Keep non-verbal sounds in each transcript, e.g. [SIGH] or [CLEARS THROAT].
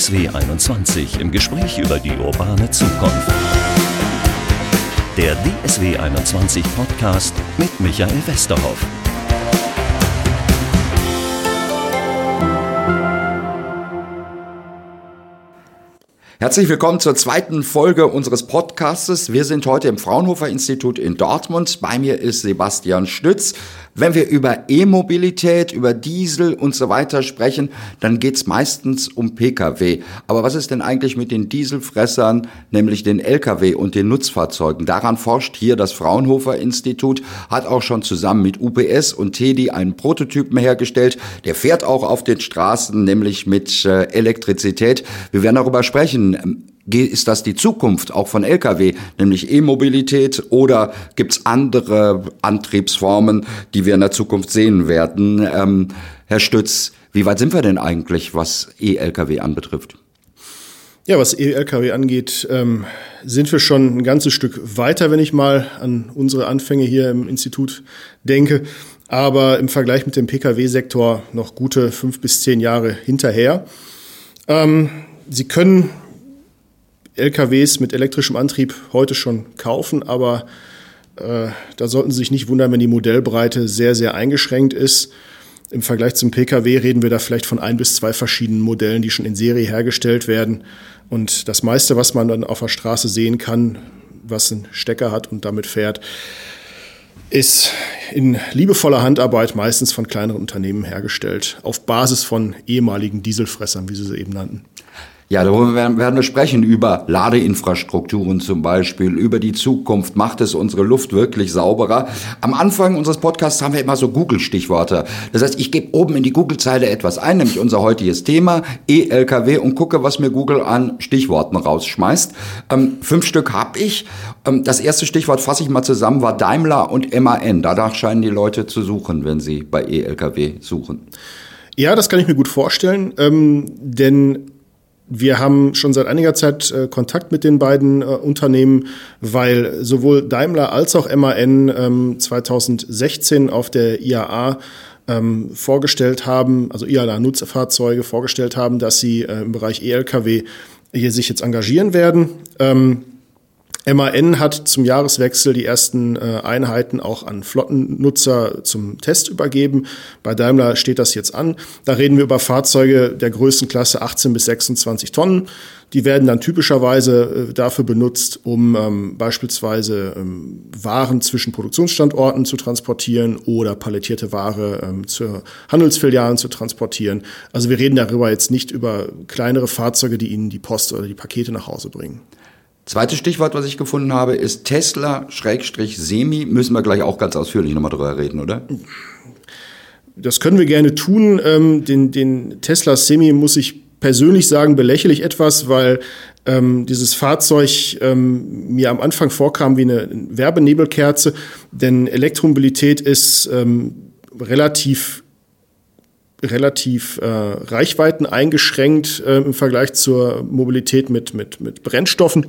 DSW 21 im Gespräch über die urbane Zukunft. Der DSW 21 Podcast mit Michael Westerhoff. Herzlich willkommen zur zweiten Folge unseres Podcastes. Wir sind heute im Fraunhofer Institut in Dortmund. Bei mir ist Sebastian Stütz. Wenn wir über E-Mobilität, über Diesel und so weiter sprechen, dann geht's meistens um Pkw. Aber was ist denn eigentlich mit den Dieselfressern, nämlich den Lkw und den Nutzfahrzeugen? Daran forscht hier das Fraunhofer Institut, hat auch schon zusammen mit UPS und TEDI einen Prototypen hergestellt. Der fährt auch auf den Straßen, nämlich mit äh, Elektrizität. Wir werden darüber sprechen ist das die Zukunft auch von Lkw, nämlich E-Mobilität oder gibt es andere Antriebsformen, die wir in der Zukunft sehen werden? Ähm, Herr Stütz, wie weit sind wir denn eigentlich, was E-Lkw anbetrifft? Ja, was E-Lkw angeht, ähm, sind wir schon ein ganzes Stück weiter, wenn ich mal an unsere Anfänge hier im Institut denke. Aber im Vergleich mit dem Pkw-Sektor noch gute fünf bis zehn Jahre hinterher. Ähm, Sie können LKWs mit elektrischem Antrieb heute schon kaufen, aber äh, da sollten Sie sich nicht wundern, wenn die Modellbreite sehr, sehr eingeschränkt ist. Im Vergleich zum Pkw reden wir da vielleicht von ein bis zwei verschiedenen Modellen, die schon in Serie hergestellt werden. Und das meiste, was man dann auf der Straße sehen kann, was einen Stecker hat und damit fährt, ist in liebevoller Handarbeit meistens von kleineren Unternehmen hergestellt, auf Basis von ehemaligen Dieselfressern, wie Sie sie eben nannten. Ja, darüber werden wir sprechen, über Ladeinfrastrukturen zum Beispiel, über die Zukunft. Macht es unsere Luft wirklich sauberer? Am Anfang unseres Podcasts haben wir immer so Google-Stichworte. Das heißt, ich gebe oben in die Google-Zeile etwas ein, nämlich unser heutiges Thema, E-Lkw, und gucke, was mir Google an Stichworten rausschmeißt. Ähm, fünf Stück habe ich. Ähm, das erste Stichwort fasse ich mal zusammen, war Daimler und MAN. Danach scheinen die Leute zu suchen, wenn sie bei E-Lkw suchen. Ja, das kann ich mir gut vorstellen, ähm, denn wir haben schon seit einiger Zeit äh, Kontakt mit den beiden äh, Unternehmen, weil sowohl Daimler als auch MAN ähm, 2016 auf der IAA ähm, vorgestellt haben, also IAA-Nutzfahrzeuge vorgestellt haben, dass sie äh, im Bereich E-Lkw hier sich jetzt engagieren werden. Ähm, MAN hat zum Jahreswechsel die ersten äh, Einheiten auch an Flottennutzer zum Test übergeben. Bei Daimler steht das jetzt an. Da reden wir über Fahrzeuge der Größenklasse 18 bis 26 Tonnen. Die werden dann typischerweise äh, dafür benutzt, um ähm, beispielsweise ähm, Waren zwischen Produktionsstandorten zu transportieren oder palettierte Ware ähm, zu Handelsfilialen zu transportieren. Also wir reden darüber jetzt nicht über kleinere Fahrzeuge, die Ihnen die Post oder die Pakete nach Hause bringen. Zweites Stichwort, was ich gefunden habe, ist Tesla-Semi. Müssen wir gleich auch ganz ausführlich nochmal drüber reden, oder? Das können wir gerne tun. Ähm, den, den Tesla Semi muss ich persönlich sagen, belächle ich etwas, weil ähm, dieses Fahrzeug ähm, mir am Anfang vorkam wie eine Werbenebelkerze, denn Elektromobilität ist ähm, relativ relativ äh, Reichweiten eingeschränkt äh, im Vergleich zur Mobilität mit, mit, mit Brennstoffen.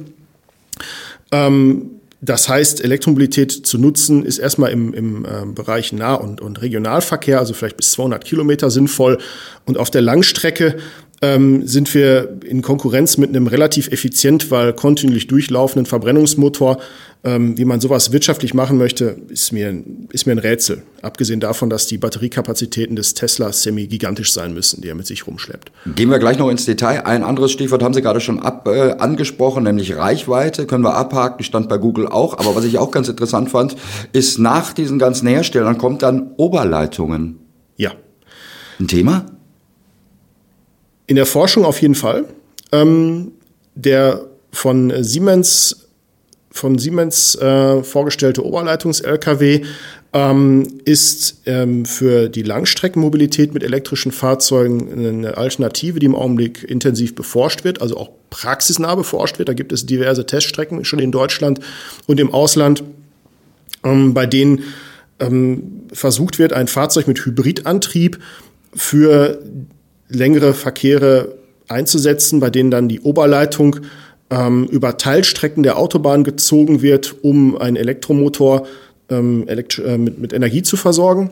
Ähm, das heißt, Elektromobilität zu nutzen ist erstmal im, im äh, Bereich Nah- und, und Regionalverkehr, also vielleicht bis 200 Kilometer sinnvoll. Und auf der Langstrecke ähm, sind wir in Konkurrenz mit einem relativ effizient, weil kontinuierlich durchlaufenden Verbrennungsmotor. Ähm, wie man sowas wirtschaftlich machen möchte, ist mir, ist mir ein Rätsel. Abgesehen davon, dass die Batteriekapazitäten des Tesla semi gigantisch sein müssen, die er mit sich rumschleppt. Gehen wir gleich noch ins Detail. Ein anderes Stichwort haben Sie gerade schon ab, äh, angesprochen, nämlich Reichweite. Können wir abhaken, stand bei Google auch. Aber was ich auch ganz interessant fand, ist nach diesen ganzen Herstellern kommt dann Oberleitungen. Ja. Ein Thema? In der Forschung auf jeden Fall. Ähm, der von Siemens von Siemens äh, vorgestellte Oberleitungs-LKW ähm, ist ähm, für die Langstreckenmobilität mit elektrischen Fahrzeugen eine Alternative, die im Augenblick intensiv beforscht wird, also auch praxisnah beforscht wird. Da gibt es diverse Teststrecken schon in Deutschland und im Ausland, ähm, bei denen ähm, versucht wird, ein Fahrzeug mit Hybridantrieb für längere Verkehre einzusetzen, bei denen dann die Oberleitung ähm, über Teilstrecken der Autobahn gezogen wird, um einen Elektromotor ähm, elekt äh, mit, mit Energie zu versorgen.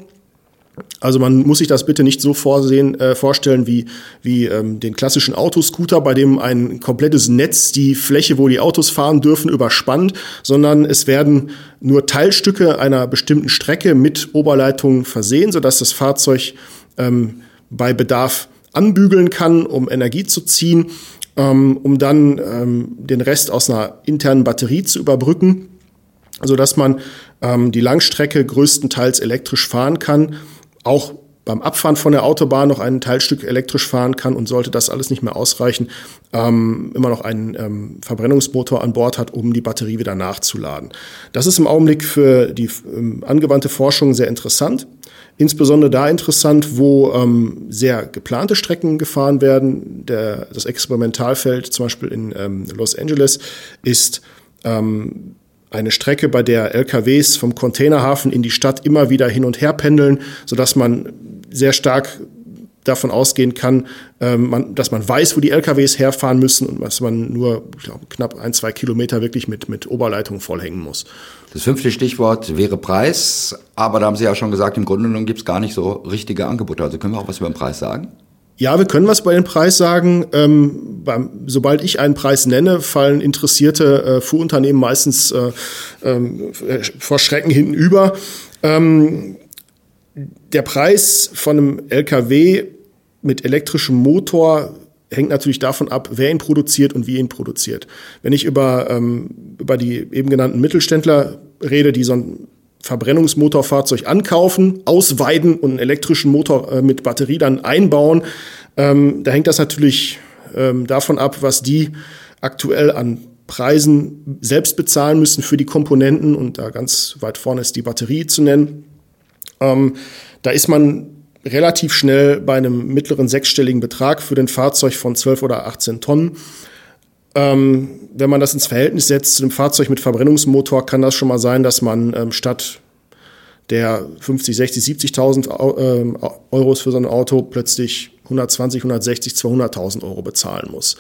Also man muss sich das bitte nicht so vorsehen, äh, vorstellen wie, wie ähm, den klassischen Autoscooter, bei dem ein komplettes Netz die Fläche, wo die Autos fahren dürfen, überspannt, sondern es werden nur Teilstücke einer bestimmten Strecke mit Oberleitungen versehen, sodass das Fahrzeug ähm, bei Bedarf anbügeln kann, um Energie zu ziehen, ähm, um dann ähm, den Rest aus einer internen Batterie zu überbrücken, sodass man ähm, die Langstrecke größtenteils elektrisch fahren kann auch beim Abfahren von der Autobahn noch ein Teilstück elektrisch fahren kann und sollte das alles nicht mehr ausreichen, ähm, immer noch einen ähm, Verbrennungsmotor an Bord hat, um die Batterie wieder nachzuladen. Das ist im Augenblick für die ähm, angewandte Forschung sehr interessant. Insbesondere da interessant, wo ähm, sehr geplante Strecken gefahren werden. Der, das Experimentalfeld zum Beispiel in ähm, Los Angeles ist ähm, eine Strecke, bei der LKWs vom Containerhafen in die Stadt immer wieder hin und her pendeln, sodass man sehr stark davon ausgehen kann, ähm, man, dass man weiß, wo die LKWs herfahren müssen und dass man nur glaub, knapp ein, zwei Kilometer wirklich mit, mit Oberleitung vollhängen muss. Das fünfte Stichwort wäre Preis, aber da haben Sie ja schon gesagt, im Grunde genommen gibt es gar nicht so richtige Angebote. Also können wir auch was über den Preis sagen? Ja, wir können was bei dem Preis sagen. Ähm, beim, sobald ich einen Preis nenne, fallen interessierte äh, Fuhrunternehmen meistens äh, ähm, vor Schrecken hinten über. Ähm, der Preis von einem LKW mit elektrischem Motor hängt natürlich davon ab, wer ihn produziert und wie ihn produziert. Wenn ich über, ähm, über die eben genannten Mittelständler rede, die so ein Verbrennungsmotorfahrzeug ankaufen, ausweiden und einen elektrischen Motor äh, mit Batterie dann einbauen. Ähm, da hängt das natürlich ähm, davon ab, was die aktuell an Preisen selbst bezahlen müssen für die Komponenten und da ganz weit vorne ist die Batterie zu nennen. Ähm, da ist man relativ schnell bei einem mittleren sechsstelligen Betrag für den Fahrzeug von 12 oder 18 Tonnen. Ähm, wenn man das ins Verhältnis setzt zu einem Fahrzeug mit Verbrennungsmotor, kann das schon mal sein, dass man ähm, statt der 50, 60, 70.000 Euros für so ein Auto plötzlich 120, 160, 200.000 Euro bezahlen muss.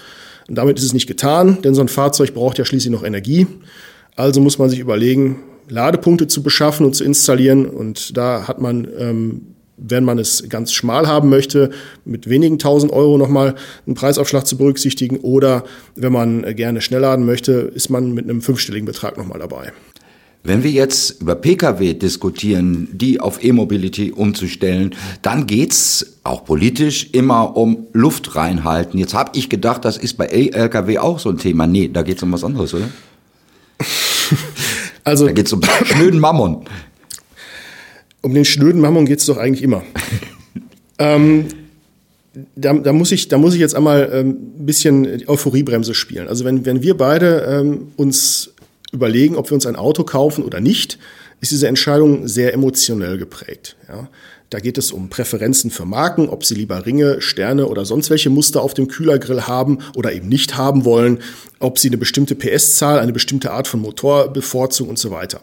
Und damit ist es nicht getan, denn so ein Fahrzeug braucht ja schließlich noch Energie. Also muss man sich überlegen, Ladepunkte zu beschaffen und zu installieren. Und da hat man ähm, wenn man es ganz schmal haben möchte, mit wenigen tausend Euro nochmal einen Preisaufschlag zu berücksichtigen. Oder wenn man gerne schnell laden möchte, ist man mit einem fünfstelligen Betrag nochmal dabei. Wenn wir jetzt über Pkw diskutieren, die auf E-Mobility umzustellen, dann geht's auch politisch immer um Luft reinhalten. Jetzt habe ich gedacht, das ist bei E-Lkw auch so ein Thema. Nee, da geht's um was anderes, oder? [LAUGHS] Also, da geht's um [LAUGHS] schnöden Mammon. Um den schnöden Mammon geht es doch eigentlich immer. [LAUGHS] ähm, da, da, muss ich, da muss ich jetzt einmal ähm, ein bisschen Euphoriebremse spielen. Also wenn, wenn wir beide ähm, uns überlegen, ob wir uns ein Auto kaufen oder nicht, ist diese Entscheidung sehr emotionell geprägt. Ja. Da geht es um Präferenzen für Marken, ob sie lieber Ringe, Sterne oder sonst welche Muster auf dem Kühlergrill haben oder eben nicht haben wollen, ob sie eine bestimmte PS-Zahl, eine bestimmte Art von Motor bevorzugen und so weiter.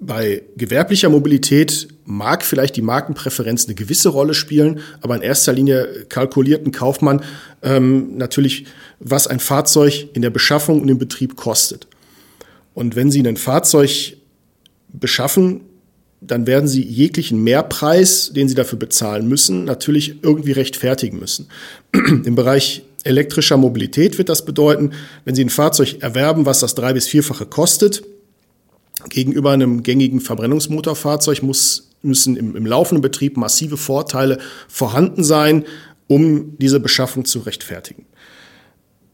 Bei gewerblicher Mobilität mag vielleicht die Markenpräferenz eine gewisse Rolle spielen, aber in erster Linie kalkuliert ein Kaufmann ähm, natürlich, was ein Fahrzeug in der Beschaffung und im Betrieb kostet. Und wenn Sie ein Fahrzeug beschaffen, dann werden Sie jeglichen Mehrpreis, den Sie dafür bezahlen müssen, natürlich irgendwie rechtfertigen müssen. [CLEARS THROAT] Im Bereich elektrischer Mobilität wird das bedeuten, wenn Sie ein Fahrzeug erwerben, was das drei- bis vierfache kostet, Gegenüber einem gängigen Verbrennungsmotorfahrzeug muss, müssen im, im laufenden Betrieb massive Vorteile vorhanden sein, um diese Beschaffung zu rechtfertigen.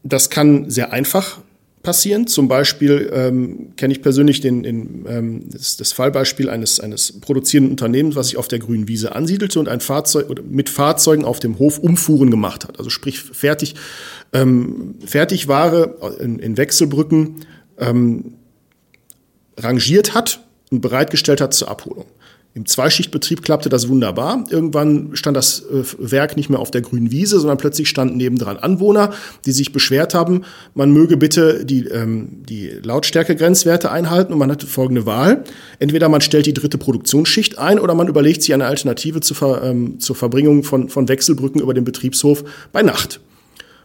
Das kann sehr einfach passieren. Zum Beispiel ähm, kenne ich persönlich den, den, ähm, das, das Fallbeispiel eines, eines produzierenden Unternehmens, was sich auf der grünen Wiese ansiedelte und ein Fahrzeug oder mit Fahrzeugen auf dem Hof Umfuhren gemacht hat. Also sprich fertig, ähm, Fertigware in, in Wechselbrücken ähm, rangiert hat und bereitgestellt hat zur Abholung. Im Zweischichtbetrieb klappte das wunderbar. Irgendwann stand das äh, Werk nicht mehr auf der grünen Wiese, sondern plötzlich standen nebendran Anwohner, die sich beschwert haben, man möge bitte die, ähm, die Lautstärkegrenzwerte einhalten und man hatte folgende Wahl. Entweder man stellt die dritte Produktionsschicht ein oder man überlegt sich eine Alternative zur, Ver, ähm, zur Verbringung von, von Wechselbrücken über den Betriebshof bei Nacht.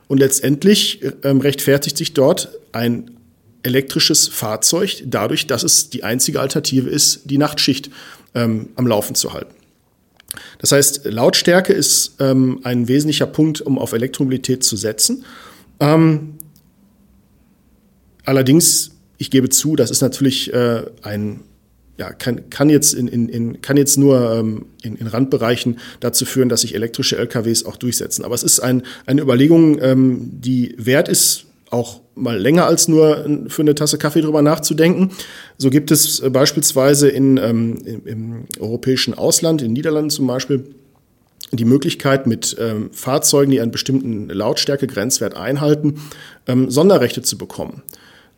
Und letztendlich ähm, rechtfertigt sich dort ein elektrisches Fahrzeug dadurch, dass es die einzige Alternative ist, die Nachtschicht ähm, am Laufen zu halten. Das heißt, Lautstärke ist ähm, ein wesentlicher Punkt, um auf Elektromobilität zu setzen. Ähm, allerdings, ich gebe zu, das ist natürlich äh, ein ja, kann, kann, jetzt in, in, in, kann jetzt nur ähm, in, in Randbereichen dazu führen, dass sich elektrische LKWs auch durchsetzen. Aber es ist ein, eine Überlegung, ähm, die wert ist, auch mal länger als nur für eine Tasse Kaffee drüber nachzudenken. So gibt es äh, beispielsweise in, ähm, im, im europäischen Ausland, in den Niederlanden zum Beispiel, die Möglichkeit, mit ähm, Fahrzeugen, die einen bestimmten Lautstärke-Grenzwert einhalten, ähm, Sonderrechte zu bekommen.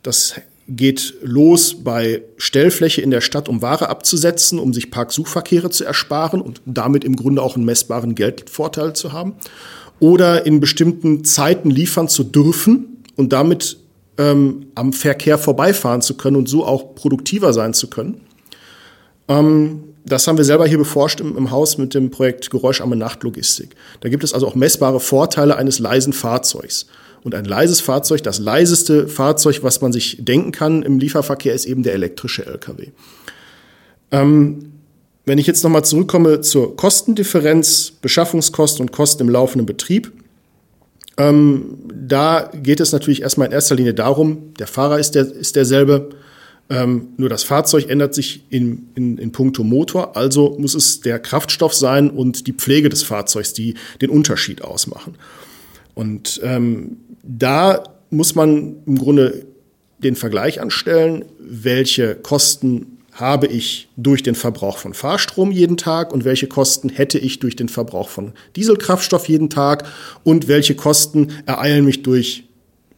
Das geht los bei Stellfläche in der Stadt, um Ware abzusetzen, um sich Parksuchverkehre zu ersparen und damit im Grunde auch einen messbaren Geldvorteil zu haben. Oder in bestimmten Zeiten liefern zu dürfen, und damit ähm, am Verkehr vorbeifahren zu können und so auch produktiver sein zu können. Ähm, das haben wir selber hier beforscht im, im, Haus mit dem Projekt Geräuscharme Nachtlogistik. Da gibt es also auch messbare Vorteile eines leisen Fahrzeugs. Und ein leises Fahrzeug, das leiseste Fahrzeug, was man sich denken kann im Lieferverkehr, ist eben der elektrische Lkw. Ähm, wenn ich jetzt nochmal zurückkomme zur Kostendifferenz, Beschaffungskosten und Kosten im laufenden Betrieb, ähm, da geht es natürlich erstmal in erster Linie darum, der Fahrer ist, der, ist derselbe, ähm, nur das Fahrzeug ändert sich in, in, in puncto Motor, also muss es der Kraftstoff sein und die Pflege des Fahrzeugs, die den Unterschied ausmachen. Und ähm, da muss man im Grunde den Vergleich anstellen, welche Kosten habe ich durch den Verbrauch von Fahrstrom jeden Tag und welche Kosten hätte ich durch den Verbrauch von Dieselkraftstoff jeden Tag und welche Kosten ereilen mich durch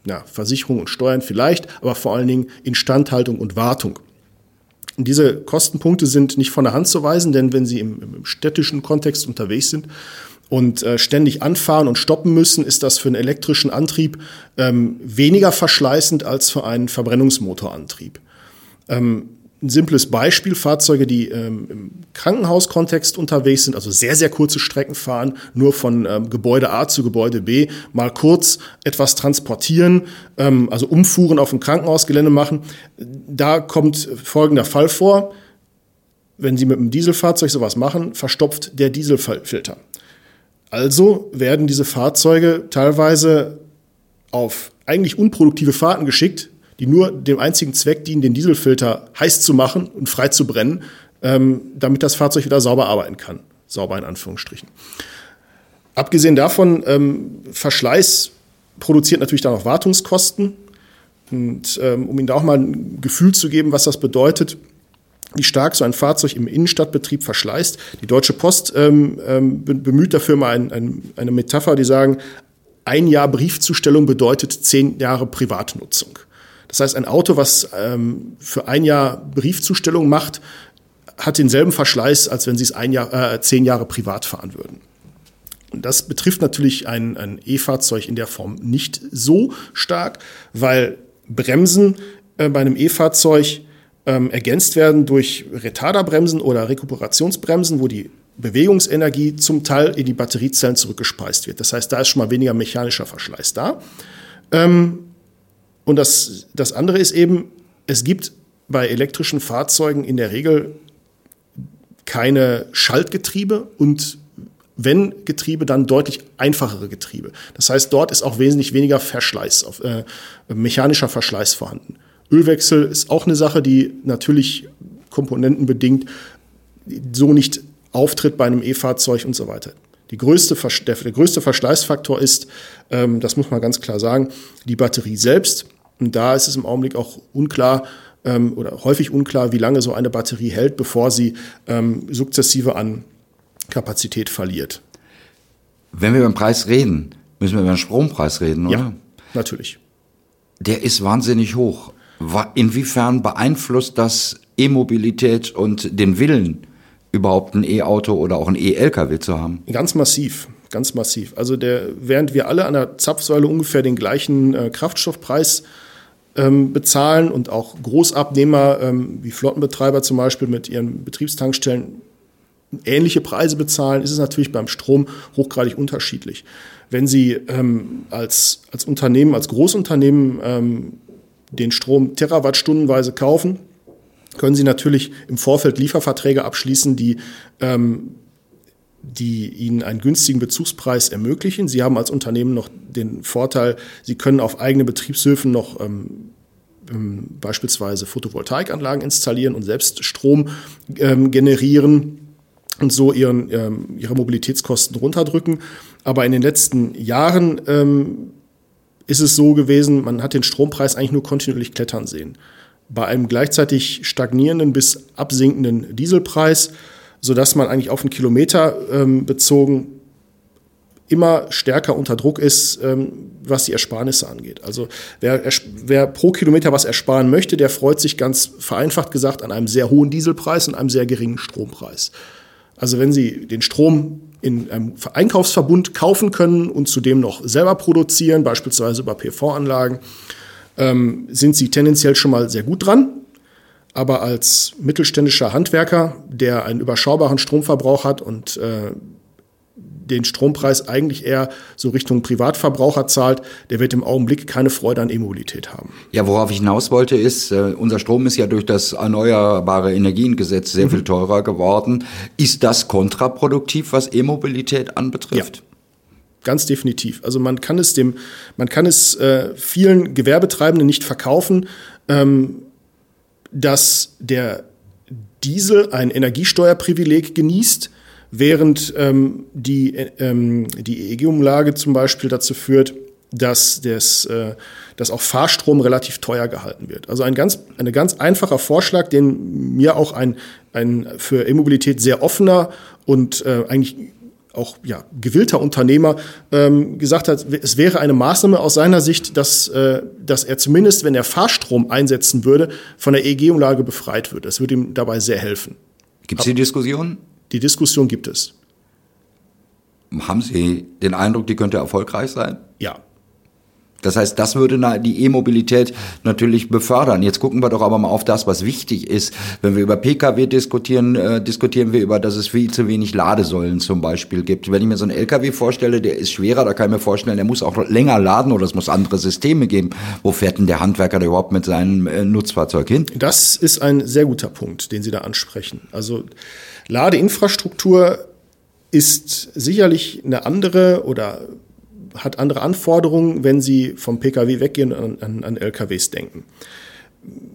ja, Versicherung und Steuern vielleicht, aber vor allen Dingen Instandhaltung und Wartung. Diese Kostenpunkte sind nicht von der Hand zu weisen, denn wenn Sie im, im städtischen Kontext unterwegs sind und äh, ständig anfahren und stoppen müssen, ist das für einen elektrischen Antrieb ähm, weniger verschleißend als für einen Verbrennungsmotorantrieb. Ähm, ein simples Beispiel, Fahrzeuge, die ähm, im Krankenhauskontext unterwegs sind, also sehr, sehr kurze Strecken fahren, nur von ähm, Gebäude A zu Gebäude B, mal kurz etwas transportieren, ähm, also Umfuhren auf dem Krankenhausgelände machen. Da kommt folgender Fall vor. Wenn Sie mit einem Dieselfahrzeug sowas machen, verstopft der Dieselfilter. Also werden diese Fahrzeuge teilweise auf eigentlich unproduktive Fahrten geschickt, die nur dem einzigen Zweck dienen, den Dieselfilter heiß zu machen und frei zu brennen, ähm, damit das Fahrzeug wieder sauber arbeiten kann. Sauber in Anführungsstrichen. Abgesehen davon, ähm, Verschleiß produziert natürlich dann auch Wartungskosten. Und ähm, um Ihnen da auch mal ein Gefühl zu geben, was das bedeutet, wie stark so ein Fahrzeug im Innenstadtbetrieb verschleißt. Die Deutsche Post ähm, ähm, bemüht dafür mal ein, ein, eine Metapher, die sagen, ein Jahr Briefzustellung bedeutet zehn Jahre Privatnutzung. Das heißt, ein Auto, was ähm, für ein Jahr Briefzustellung macht, hat denselben Verschleiß, als wenn Sie es ein Jahr, äh, zehn Jahre privat fahren würden. Und das betrifft natürlich ein, ein E-Fahrzeug in der Form nicht so stark, weil Bremsen äh, bei einem E-Fahrzeug ähm, ergänzt werden durch Retarderbremsen oder Rekuperationsbremsen, wo die Bewegungsenergie zum Teil in die Batteriezellen zurückgespeist wird. Das heißt, da ist schon mal weniger mechanischer Verschleiß da. Ähm, und das, das andere ist eben, es gibt bei elektrischen Fahrzeugen in der Regel keine Schaltgetriebe und wenn Getriebe, dann deutlich einfachere Getriebe. Das heißt, dort ist auch wesentlich weniger Verschleiß, äh, mechanischer Verschleiß vorhanden. Ölwechsel ist auch eine Sache, die natürlich komponentenbedingt so nicht auftritt bei einem E-Fahrzeug und so weiter. Die größte, der, der größte Verschleißfaktor ist, ähm, das muss man ganz klar sagen, die Batterie selbst. Und da ist es im Augenblick auch unklar ähm, oder häufig unklar, wie lange so eine Batterie hält, bevor sie ähm, sukzessive an Kapazität verliert. Wenn wir über den Preis reden, müssen wir über den Strompreis reden, oder? Ja, natürlich. Der ist wahnsinnig hoch. Inwiefern beeinflusst das E-Mobilität und den Willen, überhaupt ein E-Auto oder auch ein E-Lkw zu haben? Ganz massiv ganz massiv. Also der, während wir alle an der Zapfsäule ungefähr den gleichen äh, Kraftstoffpreis ähm, bezahlen und auch Großabnehmer ähm, wie Flottenbetreiber zum Beispiel mit ihren Betriebstankstellen ähnliche Preise bezahlen, ist es natürlich beim Strom hochgradig unterschiedlich. Wenn Sie ähm, als, als Unternehmen, als Großunternehmen ähm, den Strom terawattstundenweise kaufen, können Sie natürlich im Vorfeld Lieferverträge abschließen, die ähm, die Ihnen einen günstigen Bezugspreis ermöglichen. Sie haben als Unternehmen noch den Vorteil, Sie können auf eigene Betriebshöfen noch ähm, ähm, beispielsweise Photovoltaikanlagen installieren und selbst Strom ähm, generieren und so ihren, ähm, ihre Mobilitätskosten runterdrücken. Aber in den letzten Jahren ähm, ist es so gewesen, man hat den Strompreis eigentlich nur kontinuierlich klettern sehen. Bei einem gleichzeitig stagnierenden bis absinkenden Dieselpreis, sodass man eigentlich auf einen Kilometer ähm, bezogen immer stärker unter Druck ist, ähm, was die Ersparnisse angeht. Also wer, wer pro Kilometer was ersparen möchte, der freut sich ganz vereinfacht gesagt an einem sehr hohen Dieselpreis und einem sehr geringen Strompreis. Also wenn Sie den Strom in einem Einkaufsverbund kaufen können und zudem noch selber produzieren, beispielsweise über PV-Anlagen, ähm, sind Sie tendenziell schon mal sehr gut dran. Aber als mittelständischer Handwerker, der einen überschaubaren Stromverbrauch hat und äh, den Strompreis eigentlich eher so Richtung Privatverbraucher zahlt, der wird im Augenblick keine Freude an E-Mobilität haben. Ja, worauf ich hinaus wollte, ist, äh, unser Strom ist ja durch das Erneuerbare Energiengesetz sehr mhm. viel teurer geworden. Ist das kontraproduktiv, was E-Mobilität anbetrifft? Ja. Ganz definitiv. Also man kann es dem, man kann es äh, vielen Gewerbetreibenden nicht verkaufen, ähm, dass der Diesel ein Energiesteuerprivileg genießt, während ähm, die, ähm, die EEG-Umlage zum Beispiel dazu führt, dass, das, äh, dass auch Fahrstrom relativ teuer gehalten wird. Also ein ganz, ein ganz einfacher Vorschlag, den mir auch ein, ein für E-Mobilität sehr offener und äh, eigentlich auch ja, gewillter Unternehmer ähm, gesagt hat, es wäre eine Maßnahme aus seiner Sicht, dass, äh, dass er zumindest, wenn er Fahrstrom einsetzen würde, von der EEG-Umlage befreit wird. Das würde ihm dabei sehr helfen. Gibt es die Diskussion? Die Diskussion gibt es. Haben Sie den Eindruck, die könnte erfolgreich sein? Ja. Das heißt, das würde die E-Mobilität natürlich befördern. Jetzt gucken wir doch aber mal auf das, was wichtig ist. Wenn wir über Pkw diskutieren, äh, diskutieren wir über, dass es viel zu wenig Ladesäulen zum Beispiel gibt. Wenn ich mir so einen Lkw vorstelle, der ist schwerer, da kann ich mir vorstellen, der muss auch länger laden oder es muss andere Systeme geben. Wo fährt denn der Handwerker da überhaupt mit seinem äh, Nutzfahrzeug hin? Das ist ein sehr guter Punkt, den Sie da ansprechen. Also Ladeinfrastruktur ist sicherlich eine andere oder hat andere Anforderungen, wenn Sie vom Pkw weggehen und an, an, LKWs denken.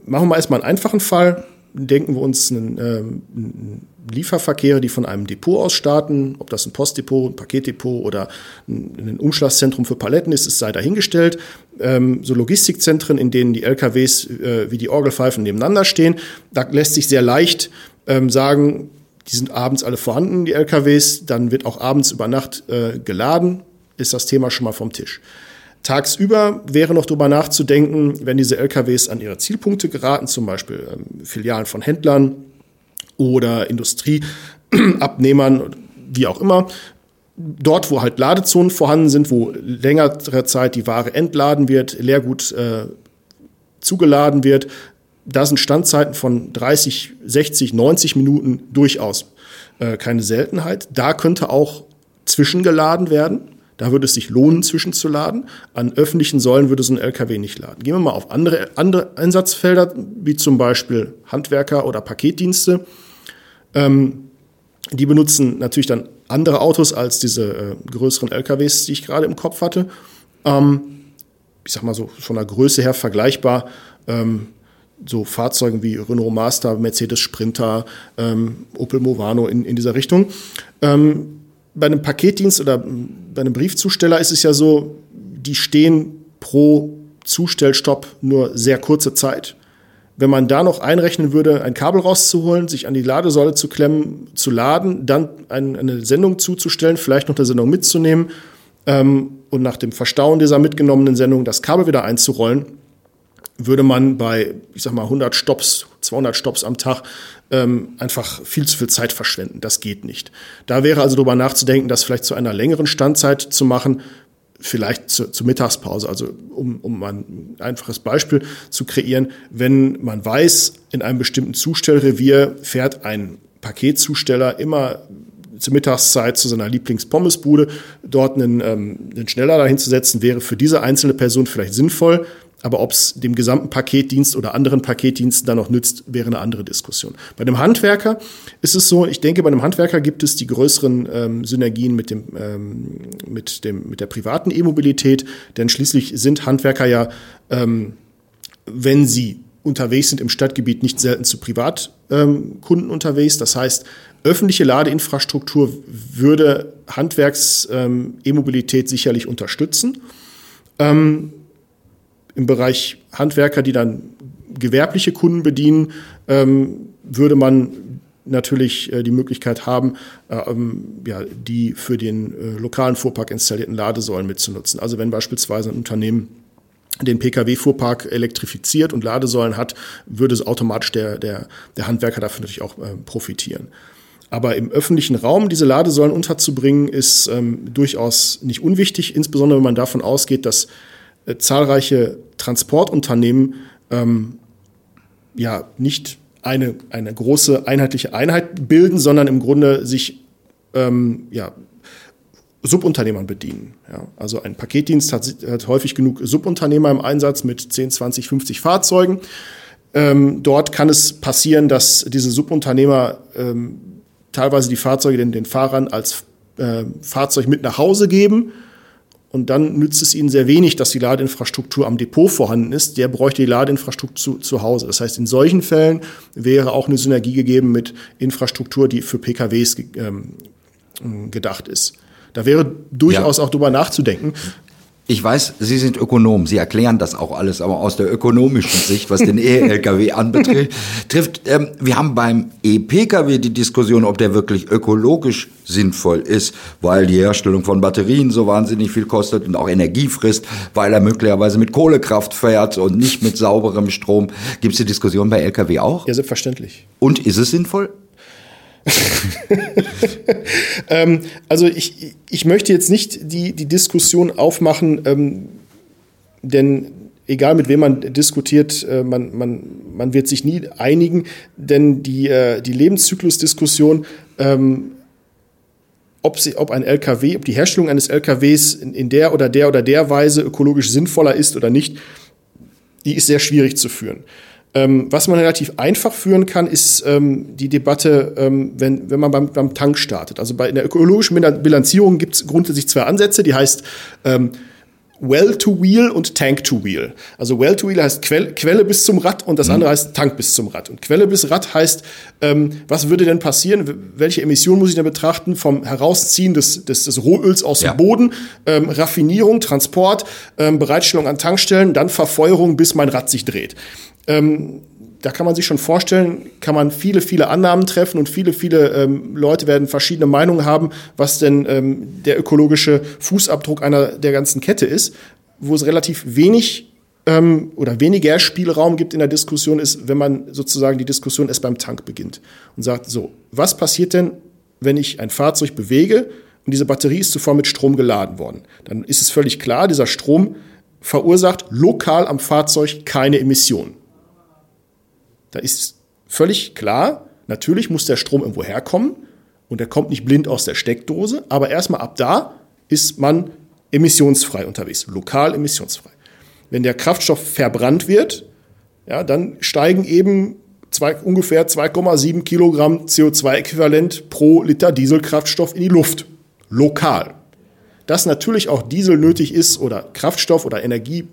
Machen wir erstmal einen einfachen Fall. Denken wir uns einen, ähm, Lieferverkehre, die von einem Depot aus starten, ob das ein Postdepot, ein Paketdepot oder ein, Umschlagszentrum für Paletten ist, ist sei dahingestellt. Ähm, so Logistikzentren, in denen die LKWs äh, wie die Orgelpfeifen nebeneinander stehen, da lässt sich sehr leicht ähm, sagen, die sind abends alle vorhanden, die LKWs. Dann wird auch abends über Nacht äh, geladen. Ist das Thema schon mal vom Tisch. Tagsüber wäre noch darüber nachzudenken, wenn diese LKWs an ihre Zielpunkte geraten, zum Beispiel ähm, Filialen von Händlern oder Industrieabnehmern, wie auch immer, dort, wo halt Ladezonen vorhanden sind, wo längere Zeit die Ware entladen wird, Leergut äh, zugeladen wird, da sind Standzeiten von 30, 60, 90 Minuten durchaus äh, keine Seltenheit. Da könnte auch zwischengeladen werden. Da würde es sich lohnen, zwischenzuladen. An öffentlichen Säulen würde so ein LKW nicht laden. Gehen wir mal auf andere, andere Einsatzfelder, wie zum Beispiel Handwerker oder Paketdienste. Ähm, die benutzen natürlich dann andere Autos als diese äh, größeren LKWs, die ich gerade im Kopf hatte. Ähm, ich sag mal so von der Größe her vergleichbar. Ähm, so Fahrzeugen wie Renault Master, Mercedes Sprinter, ähm, Opel Movano in, in dieser Richtung. Ähm, bei einem Paketdienst oder bei einem Briefzusteller ist es ja so, die stehen pro Zustellstopp nur sehr kurze Zeit. Wenn man da noch einrechnen würde, ein Kabel rauszuholen, sich an die Ladesäule zu klemmen, zu laden, dann eine Sendung zuzustellen, vielleicht noch eine Sendung mitzunehmen ähm, und nach dem Verstauen dieser mitgenommenen Sendung das Kabel wieder einzurollen, würde man bei, ich sag mal, 100 Stops, 200 Stops am Tag ähm, einfach viel zu viel Zeit verschwenden. Das geht nicht. Da wäre also darüber nachzudenken, das vielleicht zu einer längeren Standzeit zu machen, vielleicht zur, Mittagspause. Also um, um ein einfaches Beispiel zu kreieren, wenn man weiß, in einem bestimmten Zustellrevier fährt ein Paketzusteller immer zur Mittagszeit zu seiner Lieblingspommesbude, dort einen, ähm, einen Schneller dahin zu setzen, wäre für diese einzelne Person vielleicht sinnvoll Aber ob es dem gesamten Paketdienst oder anderen Paketdiensten dann noch nützt, wäre eine andere Diskussion. Bei dem Handwerker ist es so, ich denke, bei einem Handwerker gibt es die größeren ähm, Synergien mit, dem, ähm, mit, dem, mit der privaten E-Mobilität, denn schließlich sind Handwerker ja, ähm, wenn sie unterwegs sind im Stadtgebiet, nicht selten zu Privatkunden ähm, unterwegs. Das heißt, öffentliche Ladeinfrastruktur würde Handwerks-E-Mobilität ähm, sicherlich unterstützen. Ähm, Im Bereich Handwerker, die dann gewerbliche Kunden bedienen, ähm, würde man natürlich äh, die Möglichkeit haben, äh, ähm, ja, die für den äh, lokalen Fuhrpark installierten Ladesäulen mitzunutzen. Also wenn beispielsweise ein Unternehmen den Pkw-Fuhrpark elektrifiziert und Ladesäulen hat, würde es automatisch der, der, der Handwerker dafür natürlich auch äh, profitieren. Aber im öffentlichen Raum diese Ladesäulen unterzubringen, ist ähm, durchaus nicht unwichtig, insbesondere wenn man davon ausgeht, dass äh, zahlreiche Transportunternehmen ähm, ja nicht eine, eine große einheitliche Einheit bilden, sondern im Grunde sich ähm, ja, Subunternehmern bedienen. Ja, also ein Paketdienst hat, hat, häufig genug Subunternehmer im Einsatz mit 10, 20, 50 Fahrzeugen. Ähm, dort kann es passieren, dass diese Subunternehmer ähm, teilweise die Fahrzeuge den, den Fahrern als äh, Fahrzeug mit nach Hause geben. Und dann nützt es ihnen sehr wenig, dass die Ladeinfrastruktur am Depot vorhanden ist. Der bräuchte die Ladeinfrastruktur zu, zu Hause. Das heißt, in solchen Fällen wäre auch eine Synergie gegeben mit Infrastruktur, die für PKWs ähm, gedacht ist. Da wäre durchaus ja. auch drüber nachzudenken. Ich weiß, Sie sind Ökonom, Sie erklären das auch alles, aber aus der ökonomischen Sicht, was den E-Lkw [LAUGHS] anbetrifft, trifft, ähm, wir haben beim E-Pkw die Diskussion, ob der wirklich ökologisch sinnvoll ist, weil die Herstellung von Batterien so wahnsinnig viel kostet und auch Energie frisst, weil er möglicherweise mit Kohlekraft fährt und nicht mit sauberem Strom. Gibt es die Diskussion bei Lkw auch? Ja, selbstverständlich. Und ist es sinnvoll? [LAUGHS] ähm, also ich, ich möchte jetzt nicht die, die Diskussion aufmachen, ähm, denn egal mit wem man diskutiert, äh, man, man, man wird sich nie einigen, denn die, äh, die Lebenszyklusdiskussion, ähm, ob, sie, ob ein LKW, ob die Herstellung eines LKWs in, in der oder der oder der Weise ökologisch sinnvoller ist oder nicht, die ist sehr schwierig zu führen. Ähm, was man relativ einfach führen kann, ist ähm, die Debatte, ähm, wenn, wenn man beim, beim Tank startet. Also bei in der ökologischen Bilanzierung gibt es grundsätzlich zwei Ansätze, die heißt ähm, Well to Wheel und Tank to Wheel. Also Well to Wheel heißt Quelle, Quelle bis zum Rad und das mhm. andere heißt Tank bis zum Rad. Und Quelle bis Rad heißt, ähm, was würde denn passieren? Welche Emission muss ich denn betrachten vom Herausziehen des, des, des Rohöls aus ja. dem Boden, ähm, Raffinierung, Transport, ähm, Bereitstellung an Tankstellen, dann Verfeuerung, bis mein Rad sich dreht. Ähm, da kann man sich schon vorstellen, kann man viele, viele Annahmen treffen und viele, viele ähm, Leute werden verschiedene Meinungen haben, was denn ähm, der ökologische Fußabdruck einer der ganzen Kette ist, wo es relativ wenig ähm, oder weniger Spielraum gibt in der Diskussion ist, wenn man sozusagen die Diskussion erst beim Tank beginnt und sagt, so, was passiert denn, wenn ich ein Fahrzeug bewege und diese Batterie ist zuvor mit Strom geladen worden? Dann ist es völlig klar, dieser Strom verursacht lokal am Fahrzeug keine Emissionen. Da ist völlig klar, natürlich muss der Strom irgendwo herkommen und der kommt nicht blind aus der Steckdose, aber erstmal ab da ist man emissionsfrei unterwegs, lokal emissionsfrei. Wenn der Kraftstoff verbrannt wird, ja, dann steigen eben zwei, ungefähr 2,7 Kilogramm CO2-Äquivalent pro Liter Dieselkraftstoff in die Luft. Lokal. Dass natürlich auch Diesel nötig ist oder Kraftstoff oder Energie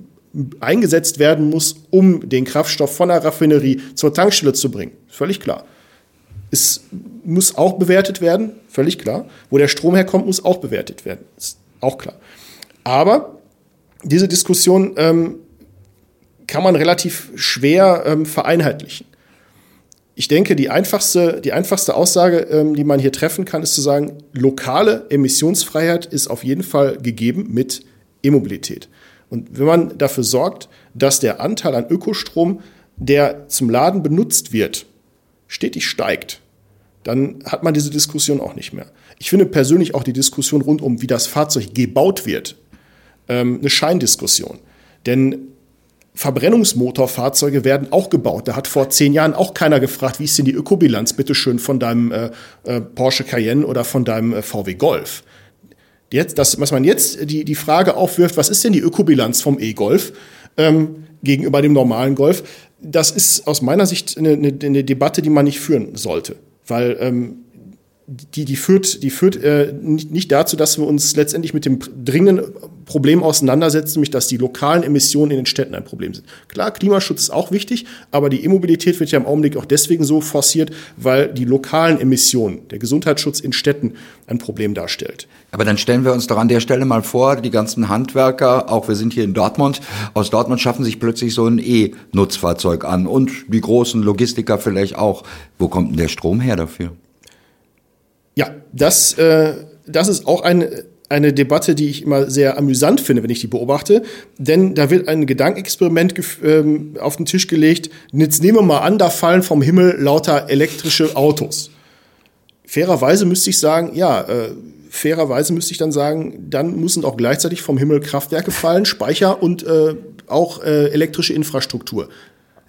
eingesetzt werden muss, um den Kraftstoff von der Raffinerie zur Tankstelle zu bringen. Völlig klar. Es muss auch bewertet werden, völlig klar. Wo der Strom herkommt, muss auch bewertet werden. Ist auch klar. Aber diese Diskussion ähm, kann man relativ schwer ähm, vereinheitlichen. Ich denke, die einfachste, die einfachste Aussage, ähm, die man hier treffen kann, ist zu sagen, lokale Emissionsfreiheit ist auf jeden Fall gegeben mit E-Mobilität. Und wenn man dafür sorgt, dass der Anteil an Ökostrom, der zum Laden benutzt wird, stetig steigt, dann hat man diese Diskussion auch nicht mehr. Ich finde persönlich auch die Diskussion rund um, wie das Fahrzeug gebaut wird, ähm, eine Scheindiskussion. Denn Verbrennungsmotorfahrzeuge werden auch gebaut. Da hat vor zehn Jahren auch keiner gefragt, wie ist denn die Ökobilanz, bitteschön, von deinem äh, äh, Porsche Cayenne oder von deinem äh, VW Golf. Jetzt, das, was man jetzt die, die Frage aufwirft, was ist denn die Ökobilanz vom E-Golf? ähm, gegenüber dem normalen Golf. Das ist aus meiner Sicht eine, eine, eine Debatte, die man nicht führen sollte, weil ähm, die, die führt, die führt äh, nicht, nicht dazu, dass wir uns letztendlich mit dem dringenden Problem auseinandersetzen, nämlich dass die lokalen Emissionen in den Städten ein Problem sind. Klar, Klimaschutz ist auch wichtig, aber die E-Mobilität wird ja im Augenblick auch deswegen so forciert, weil die lokalen Emissionen, der Gesundheitsschutz in Städten ein Problem darstellt. Aber dann stellen wir uns doch an der Stelle mal vor, die ganzen Handwerker, auch wir sind hier in Dortmund, aus Dortmund schaffen sich plötzlich so ein E-Nutzfahrzeug an und die großen Logistiker vielleicht auch. Wo kommt denn der Strom her dafür? Ja, das, äh, das ist auch eine, eine Debatte, die ich immer sehr amüsant finde, wenn ich die beobachte. Denn da wird ein Gedankenexperiment ähm, auf den Tisch gelegt. Jetzt nehmen wir mal an, da fallen vom Himmel lauter elektrische Autos. Fairerweise müsste ich sagen, ja, äh, fairerweise müsste ich dann sagen, dann müssen auch gleichzeitig vom Himmel Kraftwerke fallen, Speicher und äh, auch äh, elektrische Infrastruktur.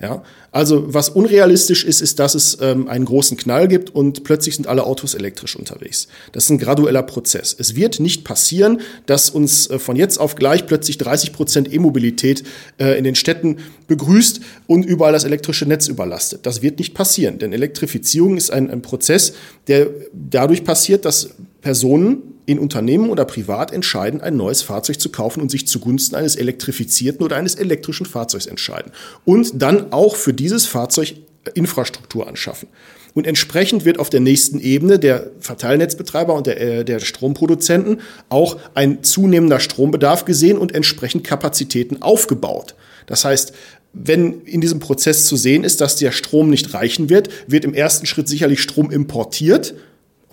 Ja, also was unrealistisch ist, ist, dass es ähm, einen großen Knall gibt und plötzlich sind alle Autos elektrisch unterwegs. Das ist ein gradueller Prozess. Es wird nicht passieren, dass uns äh, von jetzt auf gleich plötzlich 30 Prozent E-Mobilität äh, in den Städten begrüßt und überall das elektrische Netz überlastet. Das wird nicht passieren, denn Elektrifizierung ist ein, ein Prozess, der dadurch passiert, dass Personen in Unternehmen oder privat entscheiden, ein neues Fahrzeug zu kaufen und sich zugunsten eines elektrifizierten oder eines elektrischen Fahrzeugs entscheiden. Und dann auch für dieses Fahrzeug Infrastruktur anschaffen. Und entsprechend wird auf der nächsten Ebene der Verteilnetzbetreiber und der, äh, der Stromproduzenten auch ein zunehmender Strombedarf gesehen und entsprechend Kapazitäten aufgebaut. Das heißt, wenn in diesem Prozess zu sehen ist, dass der Strom nicht reichen wird, wird im ersten Schritt sicherlich Strom importiert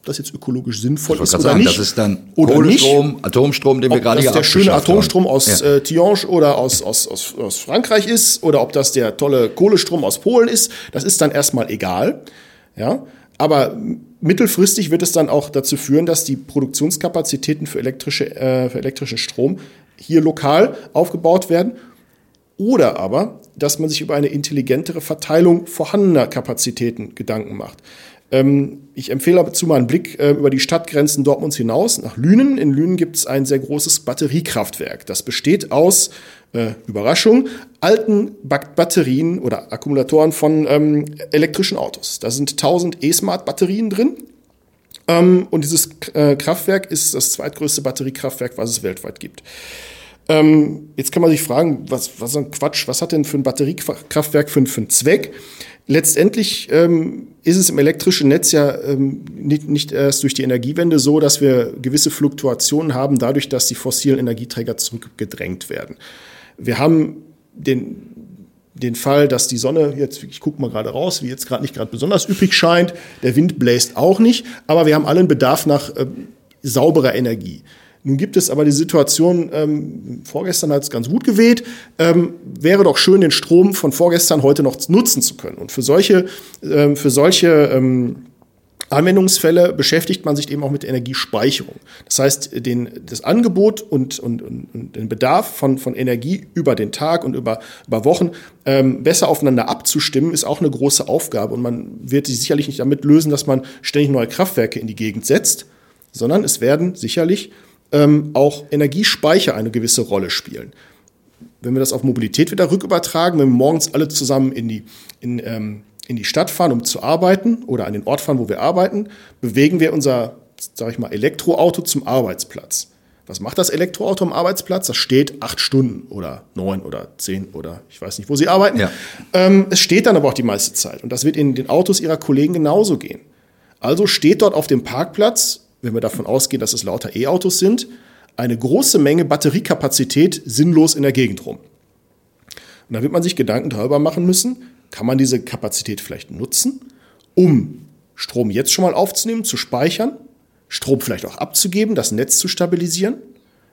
das jetzt ökologisch sinnvoll ist oder sagen, nicht. Das ist dann oder Kohlestrom, nicht. Atomstrom, den wir gerade hier der schöne Atomstrom haben. aus ja. äh, Tihange oder aus, aus, aus, aus Frankreich ist oder ob das der tolle Kohlestrom aus Polen ist, das ist dann erstmal egal. Ja, aber mittelfristig wird es dann auch dazu führen, dass die Produktionskapazitäten für, elektrische, äh, für elektrischen Strom hier lokal aufgebaut werden. Oder aber, dass man sich über eine intelligentere Verteilung vorhandener Kapazitäten Gedanken macht. Ähm, ich empfehle dazu mal einen Blick äh, über die Stadtgrenzen Dortmunds hinaus nach Lünen. In Lünen gibt es ein sehr großes Batteriekraftwerk. Das besteht aus, äh, Überraschung, alten Batterien oder Akkumulatoren von ähm, elektrischen Autos. Da sind 1000 E-Smart-Batterien drin. Ähm, und dieses äh, Kraftwerk ist das zweitgrößte Batteriekraftwerk, was es weltweit gibt. Ähm, jetzt kann man sich fragen, was, was ein Quatsch, was hat denn für ein Batteriekraftwerk für, für einen Zweck? Letztendlich ähm, ist es im elektrischen Netz ja ähm, nicht, nicht erst durch die Energiewende so, dass wir gewisse Fluktuationen haben, dadurch, dass die fossilen Energieträger zurückgedrängt werden. Wir haben den, den Fall, dass die Sonne jetzt, ich gucke mal gerade raus, wie jetzt gerade nicht gerade besonders üppig scheint, der Wind bläst auch nicht, aber wir haben allen Bedarf nach äh, sauberer Energie. Nun gibt es aber die Situation, ähm, vorgestern hat es ganz gut geweht, ähm, wäre doch schön, den Strom von vorgestern heute noch nutzen zu können. Und für solche, ähm, für solche ähm, Anwendungsfälle beschäftigt man sich eben auch mit Energiespeicherung. Das heißt, den, das Angebot und, und, und den Bedarf von, von Energie über den Tag und über, über Wochen ähm, besser aufeinander abzustimmen, ist auch eine große Aufgabe. Und man wird sich sicherlich nicht damit lösen, dass man ständig neue Kraftwerke in die Gegend setzt, sondern es werden sicherlich ähm, auch Energiespeicher eine gewisse Rolle spielen. Wenn wir das auf Mobilität wieder rückübertragen, wenn wir morgens alle zusammen in die, in, ähm, in die Stadt fahren, um zu arbeiten oder an den Ort fahren, wo wir arbeiten, bewegen wir unser, sag ich mal, Elektroauto zum Arbeitsplatz. Was macht das Elektroauto am Arbeitsplatz? Das steht acht Stunden oder neun oder zehn oder ich weiß nicht, wo Sie arbeiten. Ja. Ähm, es steht dann aber auch die meiste Zeit. Und das wird in den Autos Ihrer Kollegen genauso gehen. Also steht dort auf dem Parkplatz wenn wir davon ausgehen, dass es lauter E-Autos sind, eine große Menge Batteriekapazität sinnlos in der Gegend rum. Und da wird man sich Gedanken darüber machen müssen, kann man diese Kapazität vielleicht nutzen, um Strom jetzt schon mal aufzunehmen, zu speichern, Strom vielleicht auch abzugeben, das Netz zu stabilisieren.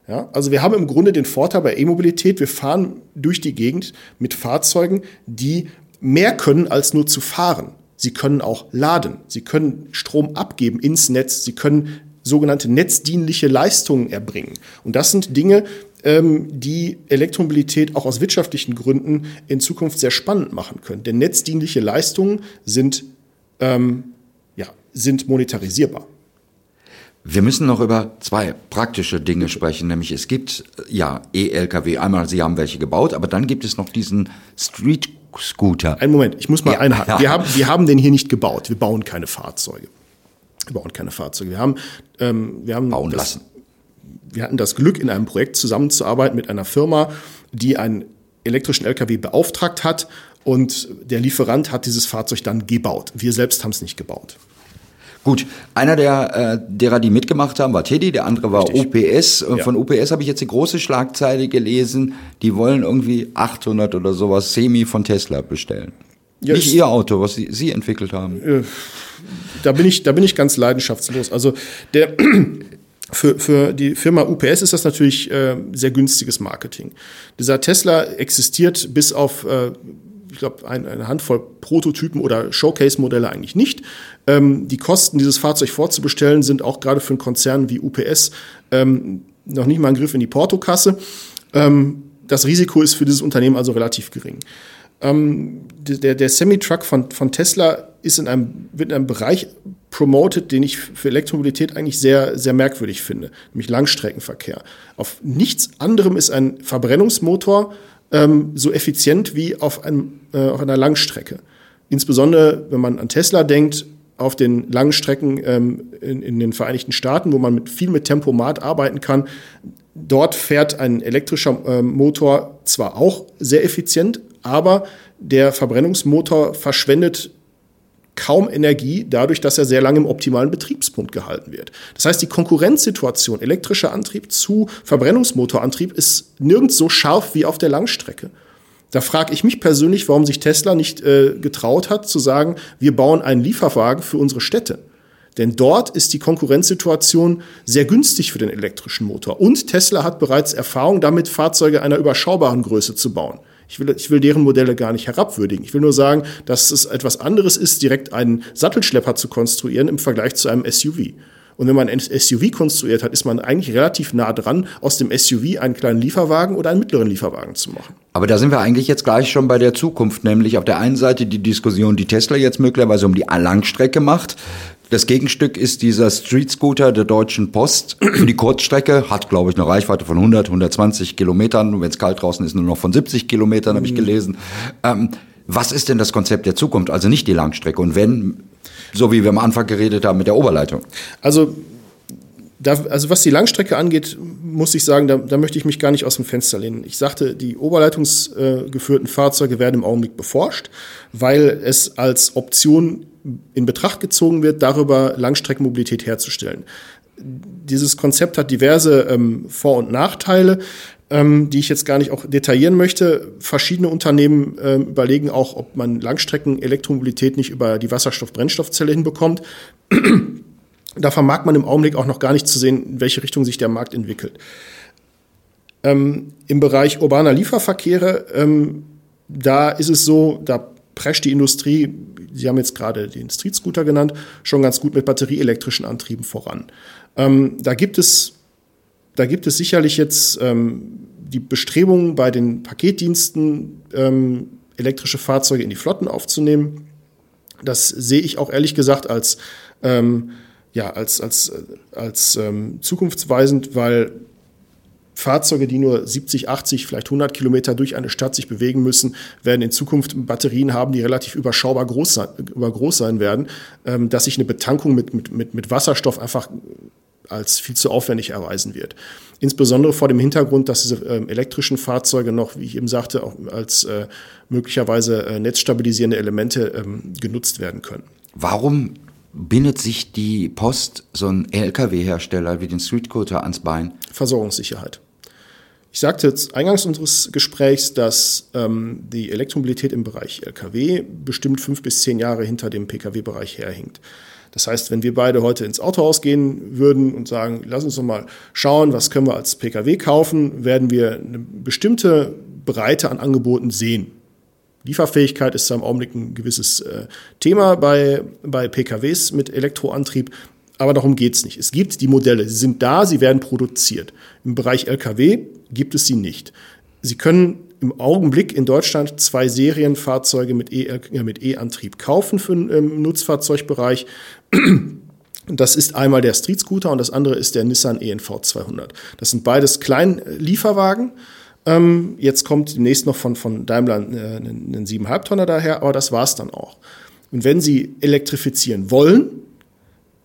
Ja, also wir haben im Grunde den Vorteil bei E-Mobilität, wir fahren durch die Gegend mit Fahrzeugen, die mehr können als nur zu fahren. Sie können auch laden. Sie können Strom abgeben ins Netz. Sie können sogenannte netzdienliche Leistungen erbringen. Und das sind Dinge, ähm, die Elektromobilität auch aus wirtschaftlichen Gründen in Zukunft sehr spannend machen können. Denn netzdienliche Leistungen sind, ähm, ja, sind monetarisierbar. Wir müssen noch über zwei praktische Dinge sprechen, nämlich es gibt äh, ja E-Lkw, einmal Sie haben welche gebaut, aber dann gibt es noch diesen Street Scooter. Ein Moment, ich muss mal Ja, einhaken. ja. [LAUGHS] Wir, haben, wir haben den hier nicht gebaut. Wir bauen keine Fahrzeuge. Wir bauen keine Fahrzeuge. Wir haben, ähm, wir haben Bauen das, lassen. wir hatten das Glück, in einem Projekt zusammenzuarbeiten mit einer Firma, die einen elektrischen LKW beauftragt hat und der Lieferant hat dieses Fahrzeug dann gebaut. Wir selbst haben es nicht gebaut. Gut, einer der äh, derer, die mitgemacht haben, war Teddy, der andere war OPS. Und Ja. Von OPS habe ich jetzt eine große Schlagzeile gelesen. Die wollen irgendwie 800 oder sowas Semi von Tesla bestellen. Ja, Nicht ihr Auto, was sie, sie entwickelt haben. da bin ich, da bin ich ganz leidenschaftslos. Also der [CLEARS THROAT] für, für die Firma UPS ist das natürlich äh, sehr günstiges Marketing. Dieser Tesla existiert bis auf, äh, ich glaube, ein, eine Handvoll Prototypen oder Showcase-Modelle eigentlich nicht. Ähm, die Kosten, dieses Fahrzeug vorzubestellen, sind auch gerade für einen Konzern wie UPS ähm, noch nicht mal ein Griff in die Portokasse. Ähm, das Risiko ist für dieses Unternehmen also relativ gering der, der Semi-Truck von, von Tesla ist in einem, wird in einem Bereich promoted, den ich für Elektromobilität eigentlich sehr, sehr merkwürdig finde, nämlich Langstreckenverkehr. Auf nichts anderem ist ein Verbrennungsmotor ähm, so effizient wie auf, einem, äh, auf einer Langstrecke. Insbesondere, wenn man an Tesla denkt, auf den langen Strecken ähm, in, in den Vereinigten Staaten, wo man mit, viel mit Tempomat arbeiten kann. Dort fährt ein elektrischer ähm, Motor zwar auch sehr effizient, aber der Verbrennungsmotor verschwendet kaum Energie dadurch, dass er sehr lange im optimalen Betriebspunkt gehalten wird. Das heißt, die Konkurrenzsituation elektrischer Antrieb zu Verbrennungsmotorantrieb ist nirgends so scharf wie auf der Langstrecke. Da frage ich mich persönlich, warum sich Tesla nicht äh, getraut hat zu sagen, wir bauen einen Lieferwagen für unsere Städte. Denn dort ist die Konkurrenzsituation sehr günstig für den elektrischen Motor. Und Tesla hat bereits Erfahrung damit, Fahrzeuge einer überschaubaren Größe zu bauen. Ich will, ich will deren Modelle gar nicht herabwürdigen. Ich will nur sagen, dass es etwas anderes ist, direkt einen Sattelschlepper zu konstruieren im Vergleich zu einem SUV. Und wenn man ein SUV konstruiert hat, ist man eigentlich relativ nah dran, aus dem SUV einen kleinen Lieferwagen oder einen mittleren Lieferwagen zu machen. Aber da sind wir eigentlich jetzt gleich schon bei der Zukunft, nämlich auf der einen Seite die Diskussion, die Tesla jetzt möglicherweise um die Langstrecke macht. Das Gegenstück ist dieser Street Scooter der Deutschen Post für [CLEARS THROAT] die Kurzstrecke, hat glaube ich eine Reichweite von 100, 120 Kilometern, wenn es kalt draußen ist, nur noch von 70 Kilometern, habe ich gelesen. Ähm, was ist denn das Konzept der Zukunft? Also nicht die Langstrecke und wenn, so wie wir am Anfang geredet haben mit der Oberleitung. Also, da, also was die Langstrecke angeht, muss ich sagen, da, da möchte ich mich gar nicht aus dem Fenster lehnen. Ich sagte, die oberleitungsgeführten Fahrzeuge werden im Augenblick beforscht, weil es als Option in Betracht gezogen wird, darüber Langstreckenmobilität herzustellen. Dieses Konzept hat diverse ähm, Vor- und Nachteile, ähm, die ich jetzt gar nicht auch detaillieren möchte. Verschiedene Unternehmen ähm, überlegen auch, ob man Langstrecken-Elektromobilität nicht über die Wasserstoff-Brennstoffzelle hinbekommt. [CLEARS THROAT] Da vermag man im Augenblick auch noch gar nicht zu sehen, in welche Richtung sich der Markt entwickelt. Ähm, Im Bereich urbaner Lieferverkehre, ähm, da ist es so, da prescht die Industrie, Sie haben jetzt gerade den Street Scooter genannt, schon ganz gut mit batterieelektrischen Antrieben voran. Ähm, da gibt es, da gibt es sicherlich jetzt ähm, die Bestrebungen bei den Paketdiensten, ähm, elektrische Fahrzeuge in die Flotten aufzunehmen. Das sehe ich auch ehrlich gesagt als ähm, ja, als, als, als ähm, zukunftsweisend, weil Fahrzeuge, die nur 70, 80, vielleicht 100 Kilometer durch eine Stadt sich bewegen müssen, werden in Zukunft Batterien haben, die relativ überschaubar groß sein, über groß sein werden, ähm, dass sich eine Betankung mit, mit, mit Wasserstoff einfach als viel zu aufwendig erweisen wird. Insbesondere vor dem Hintergrund, dass diese ähm, elektrischen Fahrzeuge noch, wie ich eben sagte, auch als äh, möglicherweise äh, netzstabilisierende Elemente ähm, genutzt werden können. Warum bindet sich die Post so ein LKW-Hersteller wie den Street Scooter ans Bein? Versorgungssicherheit. Ich sagte jetzt eingangs unseres Gesprächs, dass ähm, die Elektromobilität im Bereich Lkw bestimmt fünf bis zehn Jahre hinter dem Pkw-Bereich herhinkt. Das heißt, wenn wir beide heute ins Autohaus gehen würden und sagen, lass uns doch mal schauen, was können wir als Pkw kaufen, werden wir eine bestimmte Breite an Angeboten sehen. Lieferfähigkeit ist im Augenblick ein gewisses äh, Thema bei, bei PKWs mit Elektroantrieb. Aber darum geht's nicht. Es gibt die Modelle, sie sind da, sie werden produziert. Im Bereich Lkw gibt es sie nicht. Sie können im Augenblick in Deutschland zwei Serienfahrzeuge mit E- äh, E-Antrieb kaufen für den ähm, Nutzfahrzeugbereich. Das ist einmal der Street Scooter und das andere ist der Nissan ENV 200. Das sind beides Kleinlieferwagen. Ähm, jetzt kommt demnächst noch von, von Daimler äh, ein 7,5 Tonner daher, aber das war's dann auch. Und wenn Sie elektrifizieren wollen,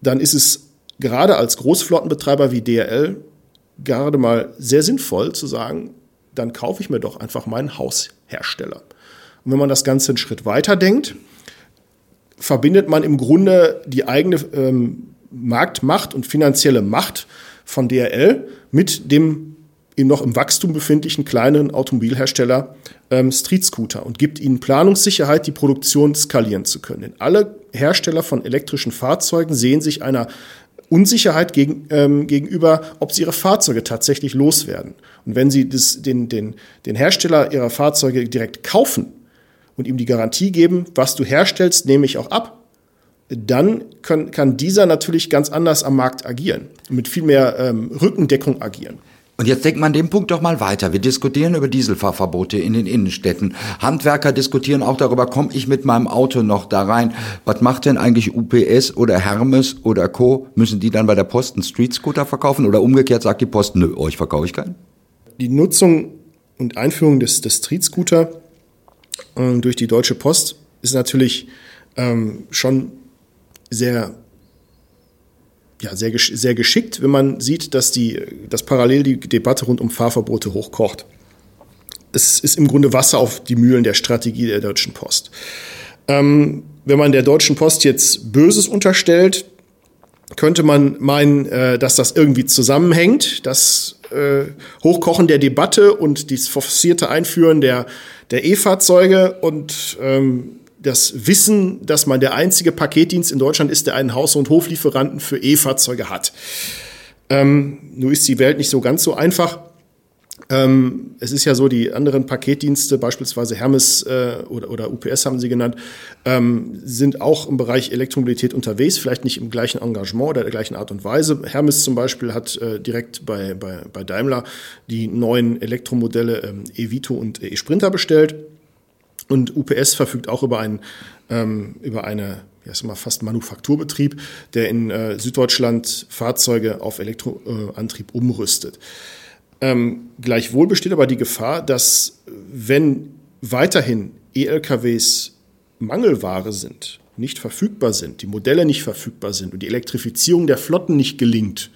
dann ist es gerade als Großflottenbetreiber wie DRL gerade mal sehr sinnvoll zu sagen, dann kaufe ich mir doch einfach meinen Haushersteller. Und wenn man das Ganze einen Schritt weiter denkt, verbindet man im Grunde die eigene ähm, Marktmacht und finanzielle Macht von DRL mit dem im noch im Wachstum befindlichen kleinen Automobilhersteller ähm, Street Scooter und gibt ihnen Planungssicherheit, die Produktion skalieren zu können. Denn alle Hersteller von elektrischen Fahrzeugen sehen sich einer Unsicherheit gegen, ähm, gegenüber, ob sie ihre Fahrzeuge tatsächlich loswerden. Und wenn sie das, den, den, den Hersteller ihrer Fahrzeuge direkt kaufen und ihm die Garantie geben, was du herstellst, nehme ich auch ab, dann kann, kann dieser natürlich ganz anders am Markt agieren, mit viel mehr ähm, Rückendeckung agieren. Und jetzt denkt man den Punkt doch mal weiter. Wir diskutieren über Dieselfahrverbote in den Innenstädten. Handwerker diskutieren auch darüber, komme ich mit meinem Auto noch da rein? Was macht denn eigentlich UPS oder Hermes oder Co? Müssen die dann bei der Post einen Street Scooter verkaufen? Oder umgekehrt sagt die Post, nö, euch verkaufe ich keinen? Die Nutzung und Einführung des, des Street Scooter äh, durch die Deutsche Post ist natürlich ähm, schon sehr ja, sehr, sehr geschickt, wenn man sieht, dass, die, dass parallel die Debatte rund um Fahrverbote hochkocht. Es ist im Grunde Wasser auf die Mühlen der Strategie der Deutschen Post. Ähm, wenn man der Deutschen Post jetzt Böses unterstellt, könnte man meinen, äh, dass das irgendwie zusammenhängt. Das äh, Hochkochen der Debatte und das forcierte Einführen der, der E-Fahrzeuge und ähm, das Wissen, dass man der einzige Paketdienst in Deutschland ist, der einen Haus- und Hoflieferanten für E-Fahrzeuge hat. Ähm, nur ist die Welt nicht so ganz so einfach. Ähm, es ist ja so, die anderen Paketdienste, beispielsweise Hermes äh, oder, oder UPS haben sie genannt, ähm, sind auch im Bereich Elektromobilität unterwegs, vielleicht nicht im gleichen Engagement oder der gleichen Art und Weise. Hermes zum Beispiel hat äh, direkt bei, bei, bei Daimler die neuen Elektromodelle ähm, E-Vito und E-Sprinter bestellt. Und UPS verfügt auch über, ein, ähm, über eine ja, ist mal fast Manufakturbetrieb, der in äh, Süddeutschland Fahrzeuge auf Elektroantrieb umrüstet. Ähm, gleichwohl besteht aber die Gefahr, dass wenn weiterhin E-LKWs Mangelware sind, nicht verfügbar sind, die Modelle nicht verfügbar sind und die Elektrifizierung der Flotten nicht gelingt,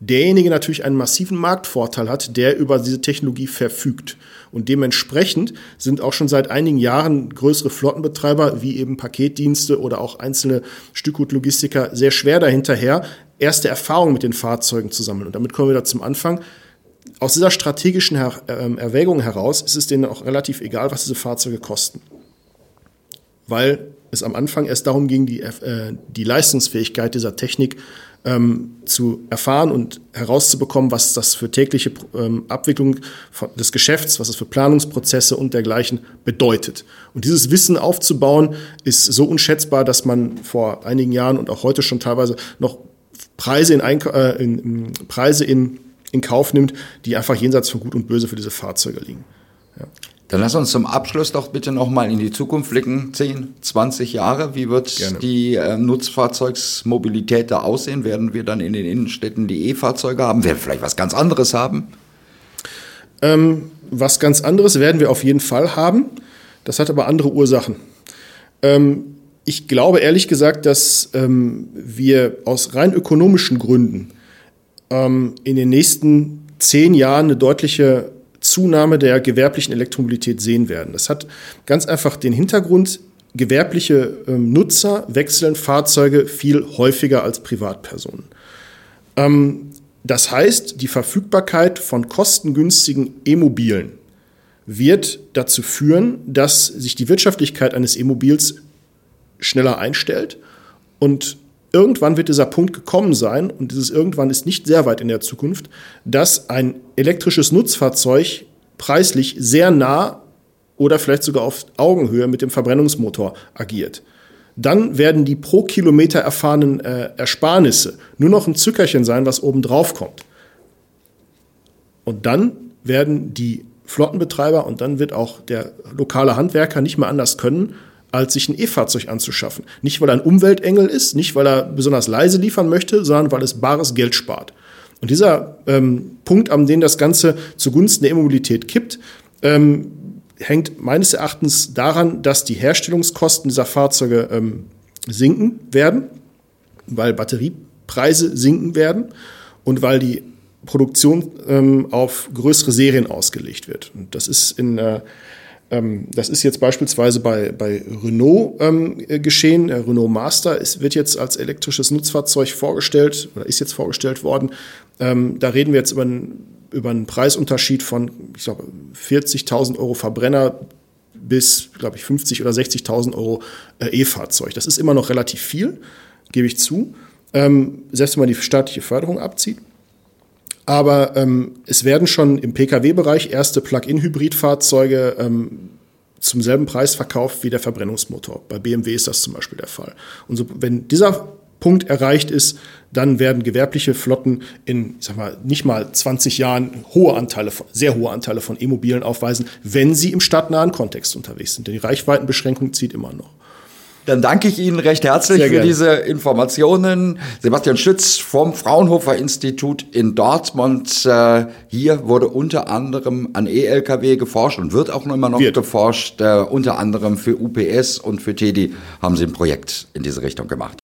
derjenige natürlich einen massiven Marktvorteil hat, der über diese Technologie verfügt. Und dementsprechend sind auch schon seit einigen Jahren größere Flottenbetreiber wie eben Paketdienste oder auch einzelne Stückgutlogistiker sehr schwer dahinterher, erste Erfahrungen mit den Fahrzeugen zu sammeln. Und damit kommen wir da zum Anfang. Aus dieser strategischen Her äh, Erwägung heraus ist es denen auch relativ egal, was diese Fahrzeuge kosten. Weil es am Anfang erst darum ging, die, äh, die Leistungsfähigkeit dieser Technik ähm, zu erfahren und herauszubekommen, was das für tägliche ähm, Abwicklung des Geschäfts, was es für Planungsprozesse und dergleichen bedeutet. Und dieses Wissen aufzubauen, ist so unschätzbar, dass man vor einigen Jahren und auch heute schon teilweise noch Preise in, Eink äh, in, Preise in, in Kauf nimmt, die einfach jenseits von Gut und Böse für diese Fahrzeuge liegen. Ja. Dann lass uns zum Abschluss doch bitte nochmal in die Zukunft blicken. 10, 20 Jahre. Wie wird Gerne. die äh, Nutzfahrzeugsmobilität da aussehen? Werden wir dann in den Innenstädten die E-Fahrzeuge haben? Werden wir vielleicht was ganz anderes haben? Ähm, was ganz anderes werden wir auf jeden Fall haben. Das hat aber andere Ursachen. Ähm, ich glaube ehrlich gesagt, dass ähm, wir aus rein ökonomischen Gründen ähm, in den nächsten zehn Jahren eine deutliche Zunahme der gewerblichen Elektromobilität sehen werden. Das hat ganz einfach den Hintergrund, gewerbliche ähm, Nutzer wechseln Fahrzeuge viel häufiger als Privatpersonen. Ähm, das heißt, die Verfügbarkeit von kostengünstigen E-Mobilen wird dazu führen, dass sich die Wirtschaftlichkeit eines E-Mobils schneller einstellt und irgendwann wird dieser Punkt gekommen sein, und dieses irgendwann ist nicht sehr weit in der Zukunft, dass ein elektrisches Nutzfahrzeug preislich sehr nah oder vielleicht sogar auf Augenhöhe mit dem Verbrennungsmotor agiert. Dann werden die pro Kilometer erfahrenen äh, Ersparnisse nur noch ein Zückerchen sein, was oben drauf kommt. Und dann werden die Flottenbetreiber und dann wird auch der lokale Handwerker nicht mehr anders können, als sich ein E-Fahrzeug anzuschaffen. Nicht, weil er ein Umweltengel ist, nicht, weil er besonders leise liefern möchte, sondern weil es bares Geld spart. Und dieser ähm, Punkt, an dem das Ganze zugunsten der E-Mobilität kippt, ähm, hängt meines Erachtens daran, dass die Herstellungskosten dieser Fahrzeuge ähm, sinken werden, weil Batteriepreise sinken werden und weil die Produktion ähm, auf größere Serien ausgelegt wird. Und das ist in äh, das ist jetzt beispielsweise bei, bei Renault ähm, geschehen. Der Renault Master ist, wird jetzt als elektrisches Nutzfahrzeug vorgestellt oder ist jetzt vorgestellt worden. Ähm, da reden wir jetzt über einen, über einen Preisunterschied von, ich glaube, 40.000 Euro Verbrenner bis, glaube ich, 50 oder 60.000 Euro äh, E-Fahrzeug. Das ist immer noch relativ viel, gebe ich zu. Ähm, selbst wenn man die staatliche Förderung abzieht. Aber ähm, es werden schon im Pkw-Bereich erste Plug-in-Hybrid-Fahrzeuge ähm, zum selben Preis verkauft wie der Verbrennungsmotor. Bei BMW ist das zum Beispiel der Fall. Und so, wenn dieser Punkt erreicht ist, dann werden gewerbliche Flotten in, ich sag mal, nicht mal 20 Jahren hohe Anteile, sehr hohe Anteile von E-Mobilen aufweisen, wenn sie im stadtnahen Kontext unterwegs sind. Denn die Reichenweitenbeschränkung zieht immer noch. Dann danke ich Ihnen recht herzlich Sehr für gerne. diese Informationen. Sebastian Schütz vom Fraunhofer Institut in Dortmund. Äh, hier wurde unter anderem an E-Lkw geforscht und wird auch immer noch wird. geforscht. Äh, unter anderem für UPS und für TEDI haben Sie ein Projekt in diese Richtung gemacht.